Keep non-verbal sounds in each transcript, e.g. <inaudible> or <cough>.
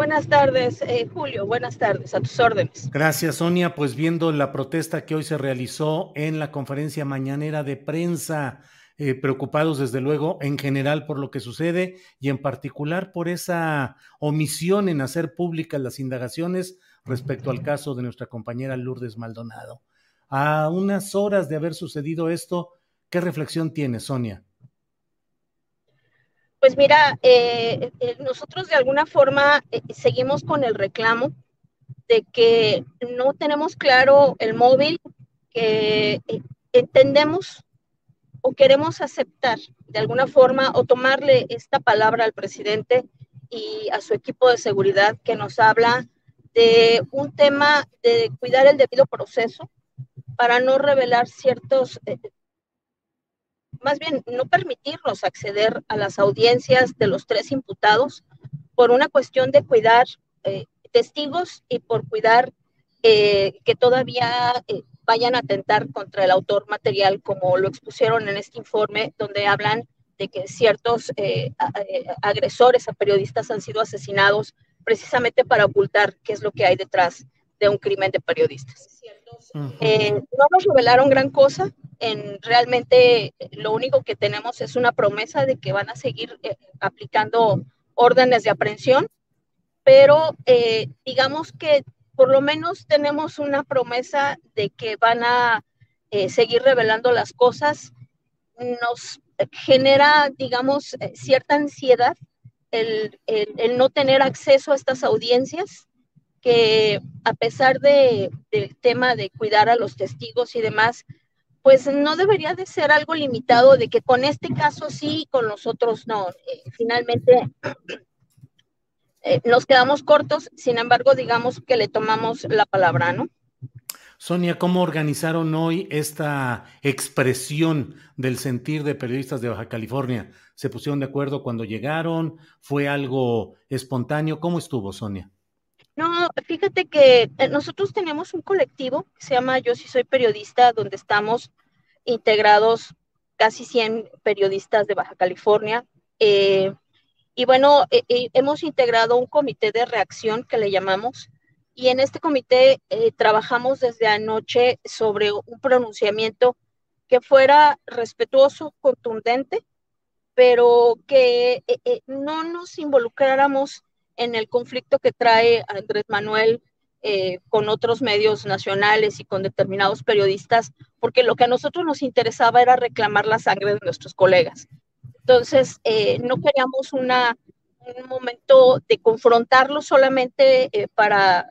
Buenas tardes, eh, Julio. Buenas tardes, a tus órdenes. Gracias, Sonia. Pues viendo la protesta que hoy se realizó en la conferencia mañanera de prensa, eh, preocupados desde luego en general por lo que sucede y en particular por esa omisión en hacer públicas las indagaciones respecto al caso de nuestra compañera Lourdes Maldonado. A unas horas de haber sucedido esto, ¿qué reflexión tiene, Sonia? Pues mira, eh, eh, nosotros de alguna forma eh, seguimos con el reclamo de que no tenemos claro el móvil, que entendemos o queremos aceptar de alguna forma o tomarle esta palabra al presidente y a su equipo de seguridad que nos habla de un tema de cuidar el debido proceso para no revelar ciertos más bien no permitirnos acceder a las audiencias de los tres imputados por una cuestión de cuidar eh, testigos y por cuidar eh, que todavía eh, vayan a atentar contra el autor material, como lo expusieron en este informe, donde hablan de que ciertos agresores a periodistas han sido asesinados precisamente para ocultar qué es lo que hay detrás de un crimen de periodistas. no nos revelaron gran cosa, en realmente lo único que tenemos es una promesa de que van a seguir eh, aplicando órdenes de aprehensión, pero eh, digamos que por lo menos tenemos una promesa de que van a eh, seguir revelando las cosas. Nos genera, digamos, cierta ansiedad el, el, no tener acceso a estas audiencias, que a pesar de, del tema de cuidar a los testigos y demás, pues no debería de ser algo limitado de que con este caso sí, con los otros no. Eh, finalmente eh, nos quedamos cortos, sin embargo, digamos que le tomamos la palabra, ¿no? Sonia, ¿cómo organizaron hoy esta expresión del sentir de periodistas de Baja California? ¿Se pusieron de acuerdo cuando llegaron? ¿Fue algo espontáneo? ¿Cómo estuvo, Sonia? No, fíjate que eh, nosotros tenemos un colectivo que se llama Yo sí soy periodista, donde estamos integrados casi 100 periodistas de Baja California. Eh, y bueno, eh, hemos integrado un comité de reacción que le llamamos. Y en este comité trabajamos desde anoche sobre un pronunciamiento que fuera respetuoso, contundente, pero que no nos involucráramos en el conflicto que trae Andrés Manuel eh, con otros medios nacionales y con determinados periodistas, porque lo que a nosotros nos interesaba era reclamar la sangre de nuestros colegas. Entonces, eh, no queríamos una, un momento de confrontarlo solamente eh, para,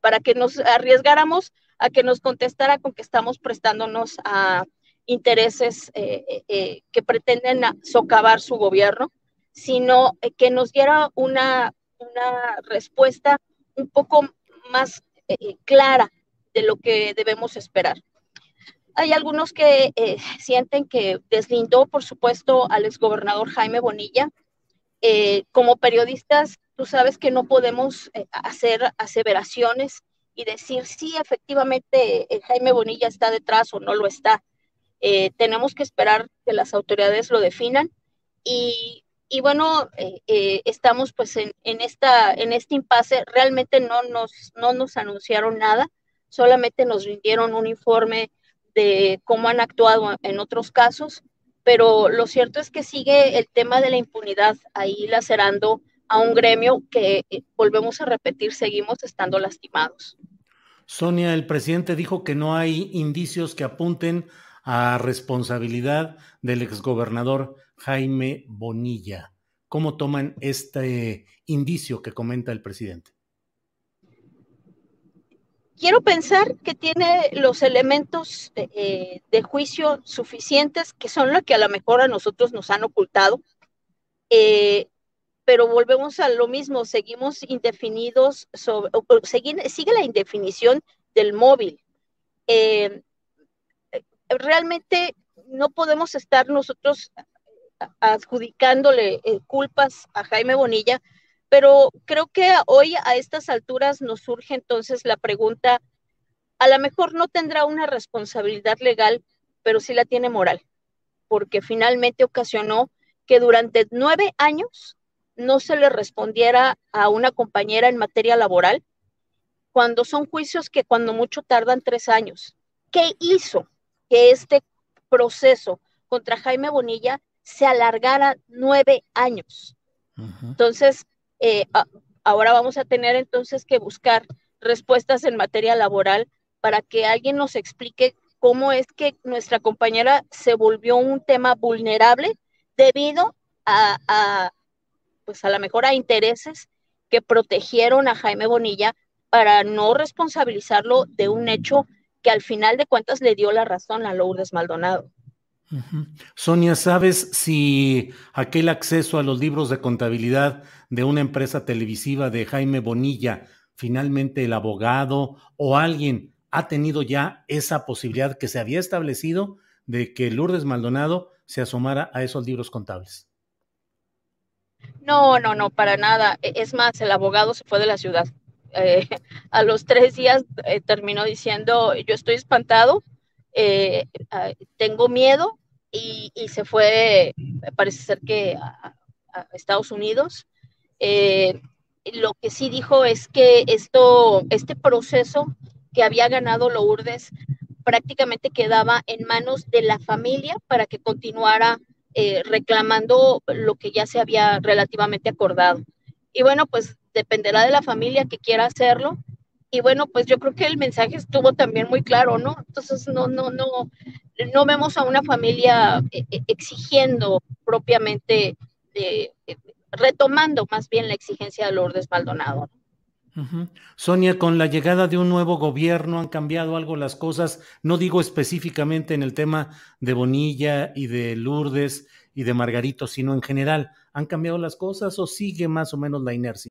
para que nos arriesgáramos a que nos contestara con que estamos prestándonos a intereses que pretenden socavar su gobierno, sino que nos diera una, una respuesta un poco más eh, eh, clara de lo que debemos esperar. Hay algunos que eh, sienten que deslindó, por supuesto, al exgobernador Jaime Bonilla. como periodistas, tú sabes que no podemos hacer aseveraciones y decir si efectivamente Jaime Bonilla está detrás o no lo está. tenemos que esperar que las autoridades lo definan y y bueno, eh, eh, estamos pues en, esta, en este impasse. Realmente no nos, no nos anunciaron nada, solamente nos rindieron un informe de cómo han actuado en otros casos, pero lo cierto es que sigue el tema de la impunidad ahí lacerando a un gremio que, eh, volvemos a repetir, seguimos estando lastimados. Sonia, el presidente dijo que no hay indicios que apunten a responsabilidad del exgobernador Jaime Bonilla. ¿Cómo toman este indicio que comenta el presidente? Quiero pensar que tiene los elementos eh, de juicio suficientes, que son los que a lo mejor a nosotros nos han ocultado, eh, pero volvemos a lo mismo, seguimos indefinidos, sobre, sigue, la indefinición del móvil. Eh, realmente no podemos estar nosotros adjudicándole eh, culpas a Jaime Bonilla, pero creo que hoy a estas alturas nos surge entonces la pregunta, a lo mejor no tendrá una responsabilidad legal, pero sí la tiene moral, porque finalmente ocasionó que durante nueve años no se le respondiera a una compañera en materia laboral, cuando son juicios que cuando mucho tardan tres años. ¿Qué hizo que este proceso contra Jaime Bonilla se alargara nueve años. Entonces, eh, ahora vamos a tener entonces que buscar respuestas en materia laboral para que alguien nos explique cómo es que nuestra compañera se volvió un tema vulnerable debido a, a pues a lo mejor a intereses que protegieron a Jaime Bonilla para no responsabilizarlo de un hecho que al final de cuentas le dio la razón a Lourdes Maldonado. Sonia, ¿sabes si aquel acceso a los libros de contabilidad de una empresa televisiva de Jaime Bonilla, finalmente el abogado o alguien ha tenido ya esa posibilidad que se había establecido de que Lourdes Maldonado se asomara a esos libros contables? No, no, no, para nada. E, es más, el abogado se fue de la ciudad. Eh, <laughs> a los tres días eh, terminó diciendo, yo estoy espantado, eh, tengo miedo y, se fue, parece ser que a, Estados Unidos. lo que sí dijo es que esto, este proceso que había ganado Lourdes prácticamente quedaba en manos de la familia para que continuara reclamando lo que ya se había relativamente acordado. Y bueno, pues dependerá de la familia que quiera hacerlo. Y bueno, pues yo creo que el mensaje estuvo también muy claro, ¿no? Entonces no, no, no, no vemos a una familia eh, eh, exigiendo propiamente, eh, retomando más bien la exigencia de Lourdes Maldonado. Sonia, con la llegada de un nuevo gobierno han cambiado algo las cosas, no digo específicamente en el tema de Bonilla y de Lourdes y de Margarito, sino en general, ¿han cambiado las cosas o sigue más o menos la inercia?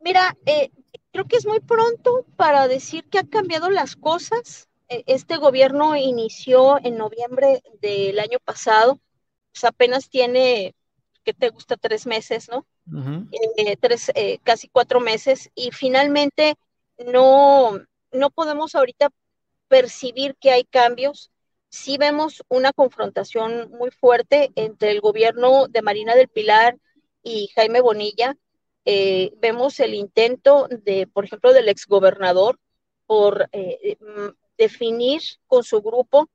Mira, eh, creo que es muy pronto para decir que han cambiado las cosas. Eh, este gobierno inició en noviembre del año pasado, pues apenas tiene, ¿qué te gusta? Tres meses, ¿no? eh, tres, eh, casi cuatro meses, y finalmente no, no podemos ahorita percibir que hay cambios. Sí vemos una confrontación muy fuerte entre el gobierno de Marina del Pilar y Jaime Bonilla. Eh, vemos el intento de, por ejemplo, del exgobernador por eh, definir con su grupo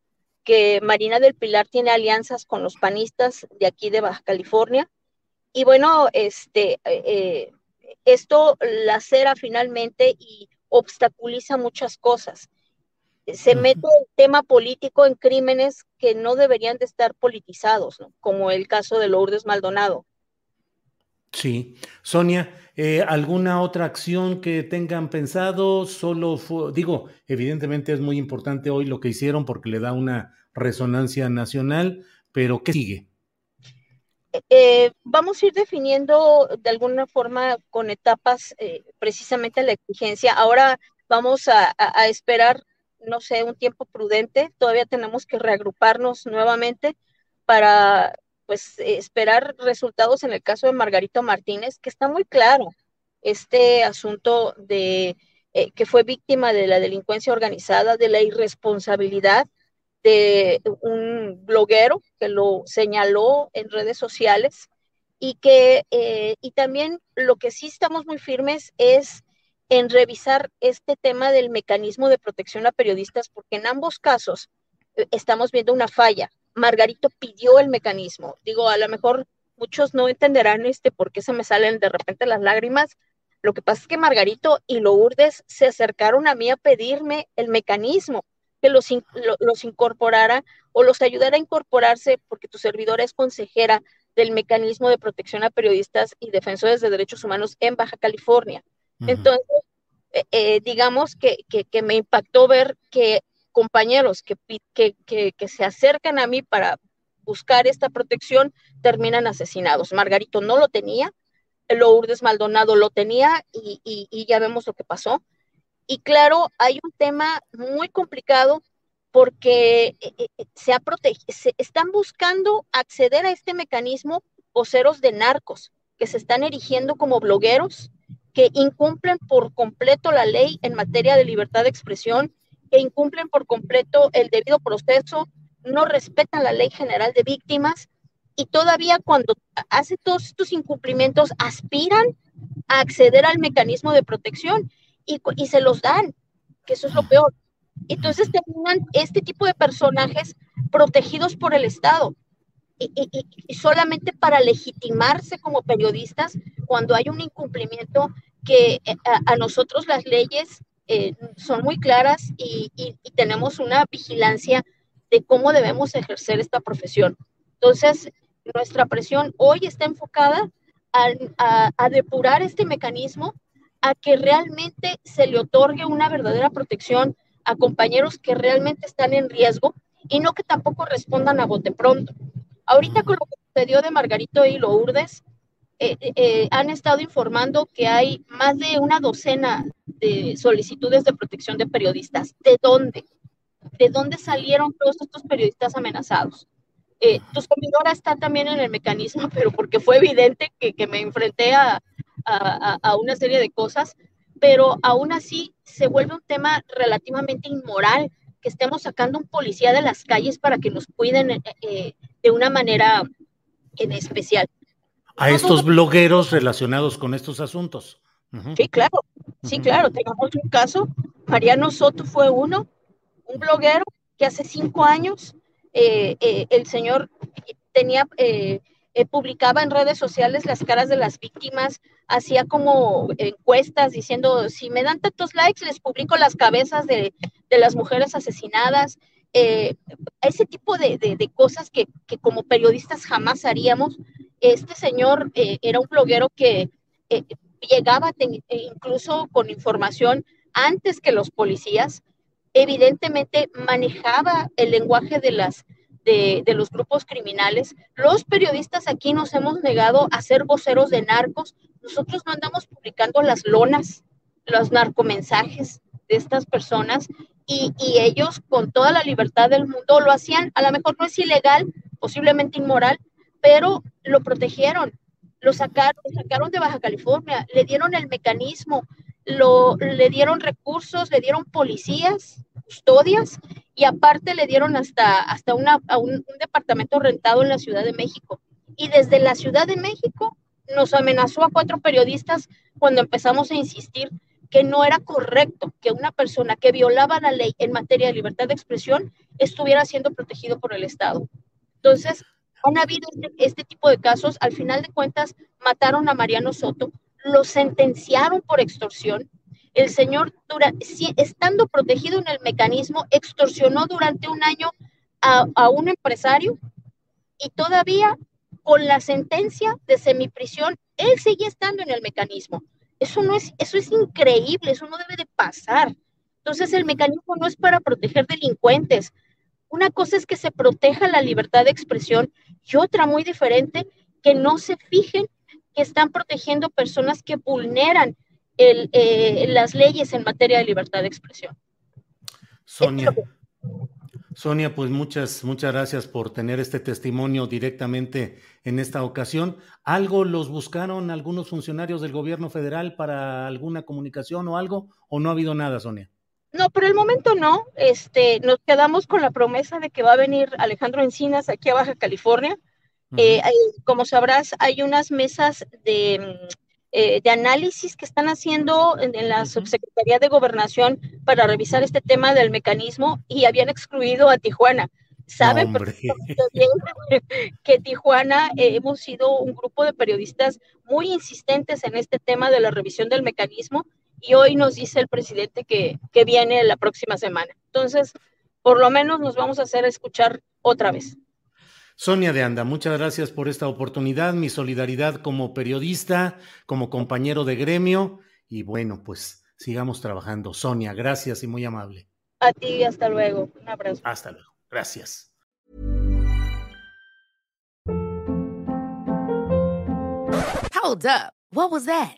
que Marina del Pilar tiene alianzas con los panistas de aquí de Baja California. Y bueno, este, eh, esto lacera finalmente y obstaculiza muchas cosas. Se mete el tema político en crímenes que no deberían de estar politizados, como el caso de Lourdes Maldonado. Sí. Sonia, eh, ¿alguna otra acción que tengan pensado? Solo digo, evidentemente es muy importante hoy lo que hicieron porque le da una resonancia nacional, pero ¿qué sigue? Eh, vamos a ir definiendo de alguna forma con etapas eh, precisamente la exigencia. Ahora vamos a, a, esperar, no sé, un tiempo prudente. Todavía tenemos que reagruparnos nuevamente para pues esperar resultados en el caso de Margarito Martínez, que está muy claro este asunto de eh, que fue víctima de la delincuencia organizada, de la irresponsabilidad de un bloguero que lo señaló en redes sociales y que eh, y también lo que sí estamos muy firmes es en revisar este tema del mecanismo de protección a periodistas porque en ambos casos eh, estamos viendo una falla Margarito pidió el mecanismo. Digo, a lo mejor muchos no entenderán este por qué se me salen de repente las lágrimas. Lo que pasa es que Margarito y Lourdes se acercaron a mí a pedirme el mecanismo, que los, los incorporara o los ayudara a incorporarse, porque tu servidora es consejera del mecanismo de protección a periodistas y defensores de derechos humanos en Baja California. Entonces, eh, eh, digamos que, que, me impactó ver que compañeros que, se acercan a mí para buscar esta protección terminan asesinados. Margarito no lo tenía, Lourdes Maldonado lo tenía y, ya vemos lo que pasó. Y claro, hay un tema muy complicado porque eh, eh, eh, se están buscando acceder a este mecanismo voceros de narcos que se están erigiendo como blogueros, que incumplen por completo la ley en materia de libertad de expresión incumplen por completo el debido proceso, no respetan la ley general de víctimas y todavía cuando hace todos estos incumplimientos aspiran a acceder al mecanismo de protección y, y se los dan, que eso es lo peor. Entonces terminan este tipo de personajes protegidos por el Estado y, solamente para legitimarse como periodistas cuando hay un incumplimiento que eh, a nosotros las leyes eh, son muy claras y, tenemos una vigilancia de cómo debemos ejercer esta profesión. Entonces, nuestra presión hoy está enfocada a, a, depurar este mecanismo, a que realmente se le otorgue una verdadera protección a compañeros que realmente están en riesgo y no que tampoco respondan a bote pronto. Ahorita con lo que sucedió de Margarito y Lourdes, eh, eh, han estado informando que hay más de una docena de solicitudes de protección de periodistas. ¿De dónde? ¿De dónde salieron todos estos periodistas amenazados? Eh, tu servidora está también en el mecanismo, <laughs> pero porque fue evidente que, que me enfrenté a, a, a, una serie de cosas, pero aún así se vuelve un tema relativamente inmoral que estemos sacando un policía de las calles para que nos cuiden eh, de una manera en especial a estos blogueros relacionados con estos asuntos. Sí, claro, sí, claro. Tenemos un caso, Mariano Soto fue uno, un bloguero que hace cinco años eh, eh, el señor tenía, eh, publicaba en redes sociales las caras de las víctimas, hacía como encuestas diciendo, si me dan tantos likes, les publico las cabezas de, de las mujeres asesinadas. ese tipo de, de, de cosas que, que, como periodistas jamás haríamos, este señor era un bloguero que llegaba e incluso con información antes que los policías, evidentemente manejaba el lenguaje de, las, de, de, los grupos criminales. Los periodistas aquí nos hemos negado a ser voceros de narcos. Nosotros no andamos publicando las lonas, los narcomensajes de estas personas y, y ellos con toda la libertad del mundo lo hacían. A lo mejor no es ilegal, posiblemente inmoral, pero lo protegieron, lo sacaron, sacaron de Baja California, le dieron el mecanismo, lo, le dieron recursos, le dieron policías, custodias y aparte le dieron hasta, hasta una, un, departamento rentado en la Ciudad de México. Y desde la Ciudad de México nos amenazó a cuatro periodistas cuando empezamos a insistir que no era correcto que una persona que violaba la ley en materia de libertad de expresión estuviera siendo protegido por el Estado. Entonces, han habido este, este tipo de casos. Al final de cuentas, mataron a Mariano Soto, lo sentenciaron por extorsión. El señor, estando protegido en el mecanismo, extorsionó durante un año a, un empresario y todavía con la sentencia de semiprisión, él sigue estando en el mecanismo. Eso no es, eso es increíble, eso no debe de pasar. Entonces el mecanismo no es para proteger delincuentes. Una cosa es que se proteja la libertad de expresión y otra muy diferente, que no se fijen que están protegiendo personas que vulneran eh, las leyes en materia de libertad de expresión. Sonia. Sonia, pues muchas, muchas gracias por tener este testimonio directamente en esta ocasión. ¿Algo los buscaron algunos funcionarios del gobierno federal para alguna comunicación o algo? ¿O no ha habido nada, Sonia? No, por el momento no. Este, nos quedamos con la promesa de que va a venir Alejandro Encinas aquí a Baja California. Eh, como sabrás, hay unas mesas de eh, de análisis que están haciendo en, la Subsecretaría de Gobernación para revisar este tema del mecanismo y habían excluido a Tijuana. Saben <laughs> que Tijuana eh, hemos sido un grupo de periodistas muy insistentes en este tema de la revisión del mecanismo y hoy nos dice el presidente que, que viene la próxima semana. Entonces, por lo menos nos vamos a hacer escuchar otra vez. Sonia de Anda, muchas gracias por esta oportunidad, mi solidaridad como periodista, como compañero de gremio y bueno, pues sigamos trabajando. Sonia, gracias y muy amable. A ti, hasta luego. Un abrazo. Hasta luego. Gracias. Hold up. What was that?